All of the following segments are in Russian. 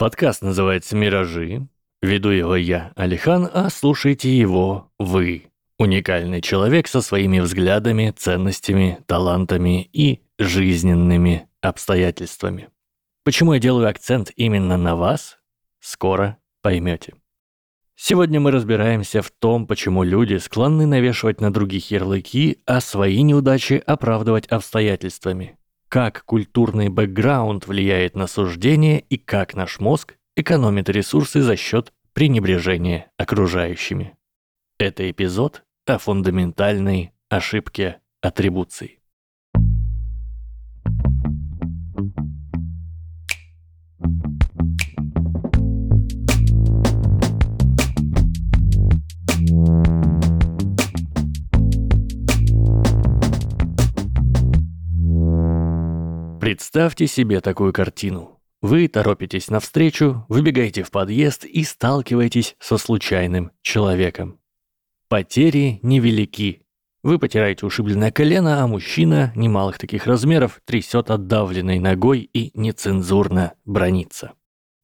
Подкаст называется «Миражи». Веду его я, Алихан, а слушайте его вы. Уникальный человек со своими взглядами, ценностями, талантами и жизненными обстоятельствами. Почему я делаю акцент именно на вас, скоро поймете. Сегодня мы разбираемся в том, почему люди склонны навешивать на других ярлыки, а свои неудачи оправдывать обстоятельствами. Как культурный бэкграунд влияет на суждение и как наш мозг экономит ресурсы за счет пренебрежения окружающими. Это эпизод о фундаментальной ошибке атрибуций. Представьте себе такую картину. Вы торопитесь навстречу, выбегаете в подъезд и сталкиваетесь со случайным человеком. Потери невелики. Вы потираете ушибленное колено, а мужчина немалых таких размеров трясет отдавленной ногой и нецензурно бронится.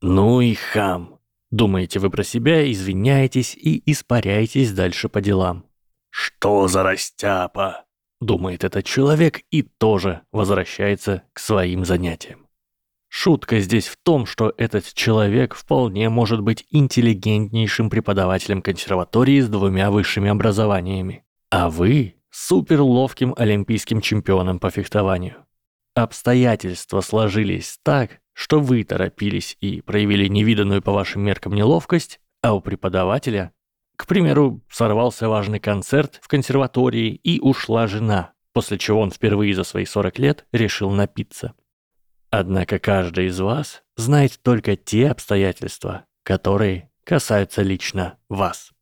«Ну и хам!» Думаете вы про себя, извиняетесь и испаряетесь дальше по делам. «Что за растяпа?» Думает этот человек и тоже возвращается к своим занятиям. Шутка здесь в том, что этот человек вполне может быть интеллигентнейшим преподавателем консерватории с двумя высшими образованиями, а вы – суперловким олимпийским чемпионом по фехтованию. Обстоятельства сложились так, что вы торопились и проявили невиданную по вашим меркам неловкость, а у преподавателя, к примеру, сорвался важный концерт в консерватории и ушла жена, после чего он впервые за свои 40 лет решил напиться. Однако каждый из вас знает только те обстоятельства, которые касаются лично вас.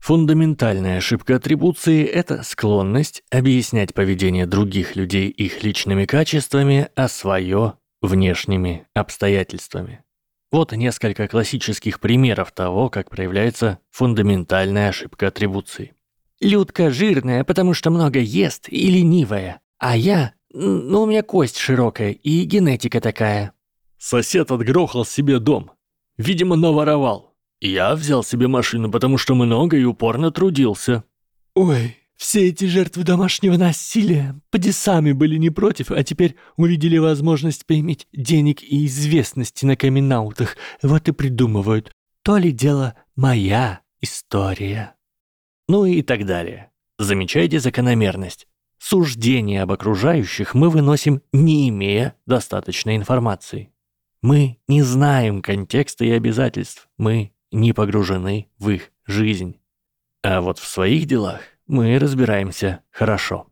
Фундаментальная ошибка атрибуции – это склонность объяснять поведение других людей их личными качествами, а свое – внешними обстоятельствами. Вот несколько классических примеров того, как проявляется фундаментальная ошибка атрибуции. Людка жирная, потому что много ест и ленивая, а я ну, у меня кость широкая и генетика такая. Сосед отгрохал себе дом. Видимо, наворовал. Я взял себе машину, потому что много и упорно трудился. Ой, все эти жертвы домашнего насилия поди сами были не против, а теперь увидели возможность поиметь денег и известности на каминаутах. Вот и придумывают. То ли дело моя история. Ну и так далее. Замечайте закономерность. Суждение об окружающих мы выносим, не имея достаточной информации. Мы не знаем контекста и обязательств, мы не погружены в их жизнь. А вот в своих делах мы разбираемся хорошо.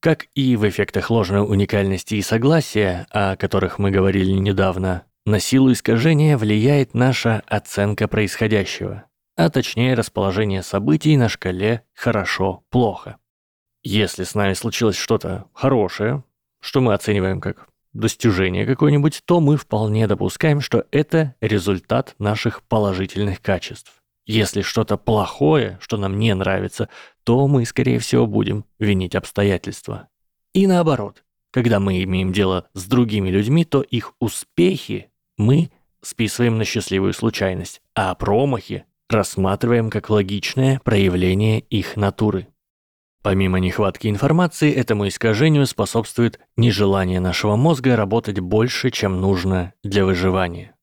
Как и в эффектах ложной уникальности и согласия, о которых мы говорили недавно, на силу искажения влияет наша оценка происходящего, а точнее расположение событий на шкале «хорошо-плохо». Если с нами случилось что-то хорошее, что мы оцениваем как достижение какое-нибудь, то мы вполне допускаем, что это результат наших положительных качеств. Если что-то плохое, что нам не нравится, то мы, скорее всего, будем винить обстоятельства. И наоборот, когда мы имеем дело с другими людьми, то их успехи мы списываем на счастливую случайность, а промахи рассматриваем как логичное проявление их натуры. Помимо нехватки информации, этому искажению способствует нежелание нашего мозга работать больше, чем нужно для выживания.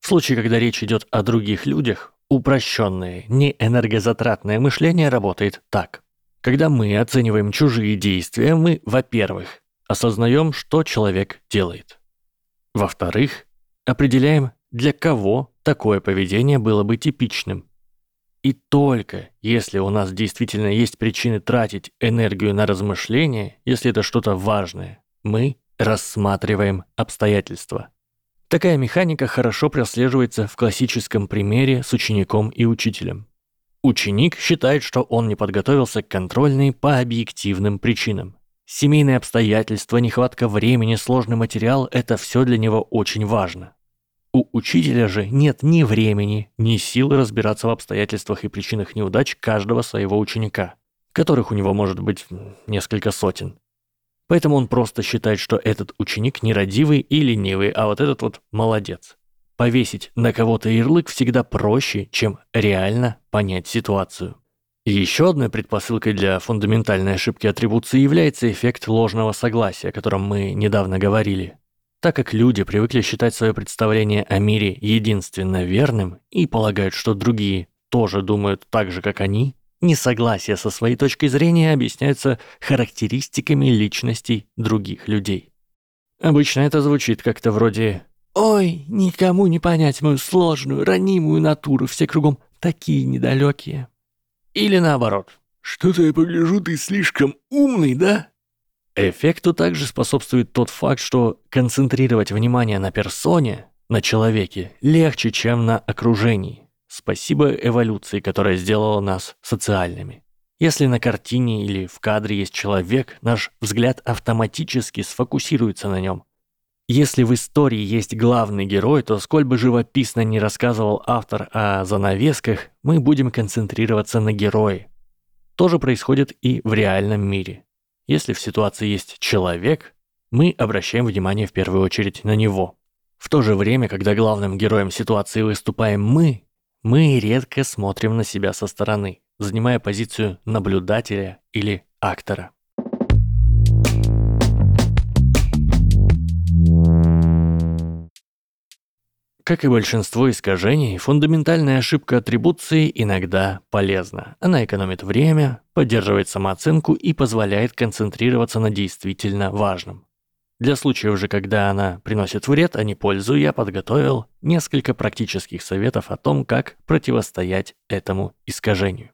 В случае, когда речь идет о других людях, упрощенное, неэнергозатратное мышление работает так. Когда мы оцениваем чужие действия, мы, во-первых, осознаем, что человек делает. Во-вторых, определяем, для кого такое поведение было бы типичным. И только если у нас действительно есть причины тратить энергию на размышления, если это что-то важное, мы рассматриваем обстоятельства. Такая механика хорошо прослеживается в классическом примере с учеником и учителем. Ученик считает, что он не подготовился к контрольной по объективным причинам. Семейные обстоятельства, нехватка времени, сложный материал – это все для него очень важно. У учителя же нет ни времени, ни сил разбираться в обстоятельствах и причинах неудач каждого своего ученика, которых у него может быть несколько сотен. Поэтому он просто считает, что этот ученик нерадивый и ленивый, а вот этот вот молодец. повесить на кого-то ярлык всегда проще, чем реально понять ситуацию. Еще одной предпосылкой для фундаментальной ошибки атрибуции является эффект ложного согласия, о котором мы недавно говорили. Так как люди привыкли считать свое представление о мире единственно верным и полагают, что другие тоже думают так же, как они, несогласие со своей точкой зрения объясняются характеристиками личностей других людей. Обычно это звучит как-то вроде «Ой, никому не понять мою сложную, ранимую натуру, все кругом такие недалекие». Или наоборот. «Что-то я погляжу, ты слишком умный, да?» Эффекту также способствует тот факт, что концентрировать внимание на персоне, на человеке, легче, чем на окружении. Спасибо эволюции, которая сделала нас социальными. Если на картине или в кадре есть человек, наш взгляд автоматически сфокусируется на нем. Если в истории есть главный герой, то сколь бы живописно не рассказывал автор о занавесках, мы будем концентрироваться на герое. То же происходит и в реальном мире. Если в ситуации есть человек, мы обращаем внимание в первую очередь на него. В то же время, когда главным героем ситуации выступаем мы, мы редко смотрим на себя со стороны занимая позицию наблюдателя или актора. Как и большинство искажений, фундаментальная ошибка атрибуции иногда полезна. Она экономит время, поддерживает самооценку и позволяет концентрироваться на действительно важном. Для случаев же, когда она приносит вред, а не пользу, я подготовил несколько практических советов о том, как противостоять этому искажению.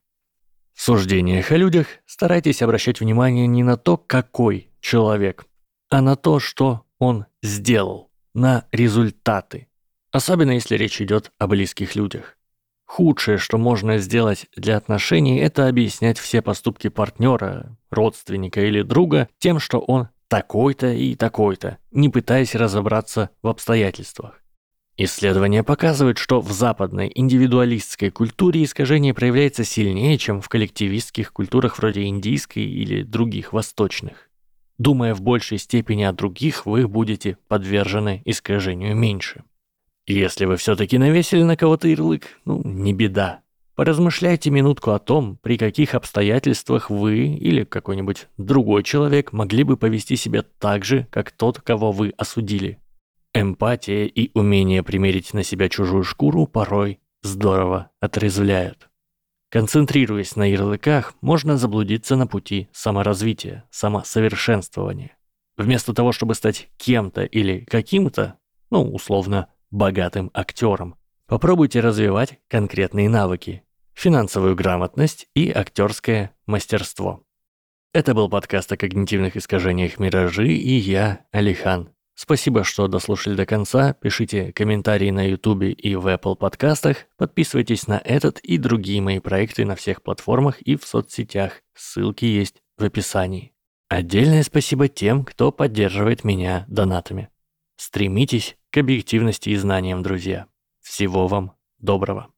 В суждениях о людях старайтесь обращать внимание не на то, какой человек, а на то, что он сделал, на результаты. Особенно если речь идет о близких людях. Худшее, что можно сделать для отношений, это объяснять все поступки партнера, родственника или друга тем, что он такой-то и такой-то, не пытаясь разобраться в обстоятельствах. Исследования показывают, что в западной индивидуалистской культуре искажение проявляется сильнее, чем в коллективистских культурах вроде индийской или других восточных. Думая в большей степени о других, вы будете подвержены искажению меньше. Если вы все-таки навесили на кого-то ярлык, ну, не беда. Поразмышляйте минутку о том, при каких обстоятельствах вы или какой-нибудь другой человек могли бы повести себя так же, как тот, кого вы осудили. Эмпатия и умение примерить на себя чужую шкуру порой здорово отрезвляют. Концентрируясь на ярлыках, можно заблудиться на пути саморазвития, самосовершенствования. Вместо того, чтобы стать кем-то или каким-то, ну, условно, богатым актером, попробуйте развивать конкретные навыки, финансовую грамотность и актерское мастерство. Это был подкаст о когнитивных искажениях «Миражи» и я, Алихан. Спасибо, что дослушали до конца. Пишите комментарии на YouTube и в Apple подкастах. Подписывайтесь на этот и другие мои проекты на всех платформах и в соцсетях. Ссылки есть в описании. Отдельное спасибо тем, кто поддерживает меня донатами. Стремитесь к объективности и знаниям, друзья. Всего вам доброго.